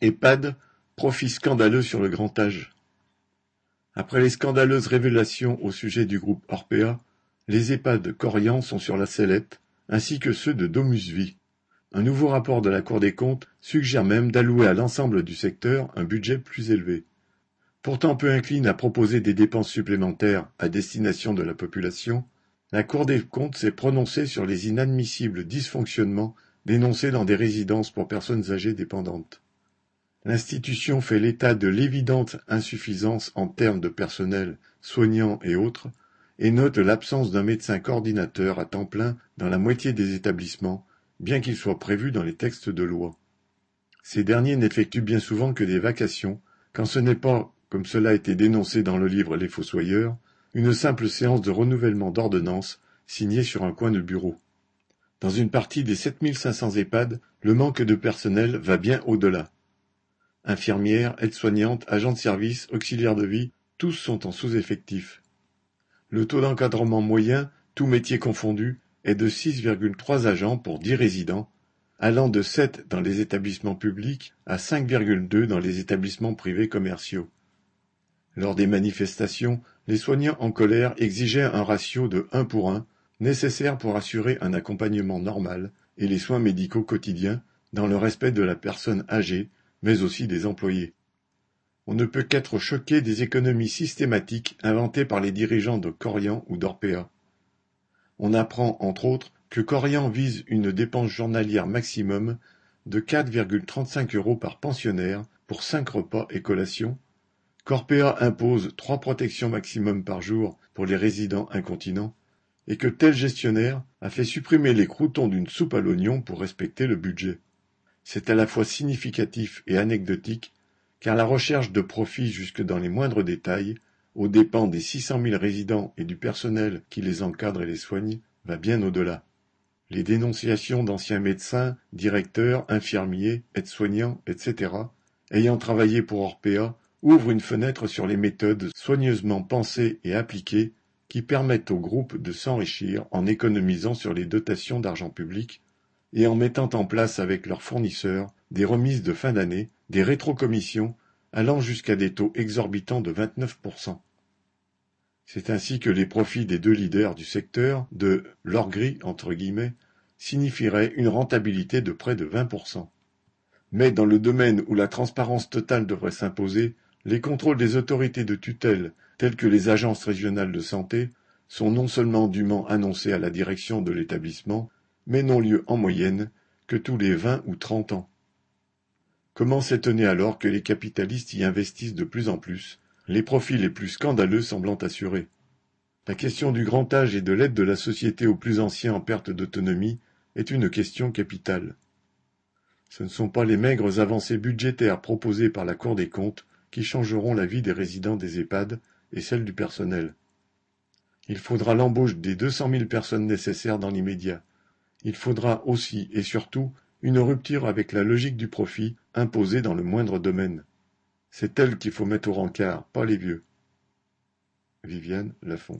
EHPAD, profit scandaleux sur le grand âge. Après les scandaleuses révélations au sujet du groupe Orpea, les EHPAD Corian sont sur la sellette, ainsi que ceux de Domusvie. Un nouveau rapport de la Cour des comptes suggère même d'allouer à l'ensemble du secteur un budget plus élevé. Pourtant peu incline à proposer des dépenses supplémentaires à destination de la population, la Cour des comptes s'est prononcée sur les inadmissibles dysfonctionnements dénoncés dans des résidences pour personnes âgées dépendantes. L'institution fait l'état de l'évidente insuffisance en termes de personnel, soignants et autres, et note l'absence d'un médecin coordinateur à temps plein dans la moitié des établissements, bien qu'il soit prévu dans les textes de loi. Ces derniers n'effectuent bien souvent que des vacations, quand ce n'est pas, comme cela a été dénoncé dans le livre Les Fossoyeurs, une simple séance de renouvellement d'ordonnance signée sur un coin de bureau. Dans une partie des 7500 EHPAD, le manque de personnel va bien au-delà. Infirmières, aides-soignantes, agents de service, auxiliaires de vie, tous sont en sous-effectif. Le taux d'encadrement moyen, tous métiers confondus, est de 6,3 agents pour 10 résidents, allant de 7 dans les établissements publics à 5,2 dans les établissements privés commerciaux. Lors des manifestations, les soignants en colère exigeaient un ratio de 1 pour 1, nécessaire pour assurer un accompagnement normal et les soins médicaux quotidiens dans le respect de la personne âgée, mais aussi des employés. On ne peut qu'être choqué des économies systématiques inventées par les dirigeants de Corian ou d'Orpea. On apprend, entre autres, que Corian vise une dépense journalière maximum de 4,35 euros par pensionnaire pour cinq repas et collations, qu'Orpea impose trois protections maximum par jour pour les résidents incontinents, et que tel gestionnaire a fait supprimer les croutons d'une soupe à l'oignon pour respecter le budget. C'est à la fois significatif et anecdotique, car la recherche de profit jusque dans les moindres détails aux dépens des six cent mille résidents et du personnel qui les encadre et les soigne, va bien au-delà. Les dénonciations d'anciens médecins, directeurs, infirmiers, aides-soignants, etc., ayant travaillé pour Orpea, ouvrent une fenêtre sur les méthodes soigneusement pensées et appliquées qui permettent au groupe de s'enrichir en économisant sur les dotations d'argent public et en mettant en place avec leurs fournisseurs des remises de fin d'année, des rétrocommissions allant jusqu'à des taux exorbitants de 29%. C'est ainsi que les profits des deux leaders du secteur de l'or gris entre guillemets signifieraient une rentabilité de près de 20%. Mais dans le domaine où la transparence totale devrait s'imposer, les contrôles des autorités de tutelle, telles que les agences régionales de santé, sont non seulement dûment annoncés à la direction de l'établissement, mais n'ont lieu en moyenne que tous les vingt ou trente ans. Comment s'étonner alors que les capitalistes y investissent de plus en plus, les profits les plus scandaleux semblant assurés? La question du grand âge et de l'aide de la société aux plus anciens en perte d'autonomie est une question capitale. Ce ne sont pas les maigres avancées budgétaires proposées par la Cour des comptes qui changeront la vie des résidents des EHPAD et celle du personnel. Il faudra l'embauche des deux cent mille personnes nécessaires dans l'immédiat. Il faudra aussi et surtout une rupture avec la logique du profit imposée dans le moindre domaine. C'est elle qu'il faut mettre au rencard, pas les vieux. Viviane Lafont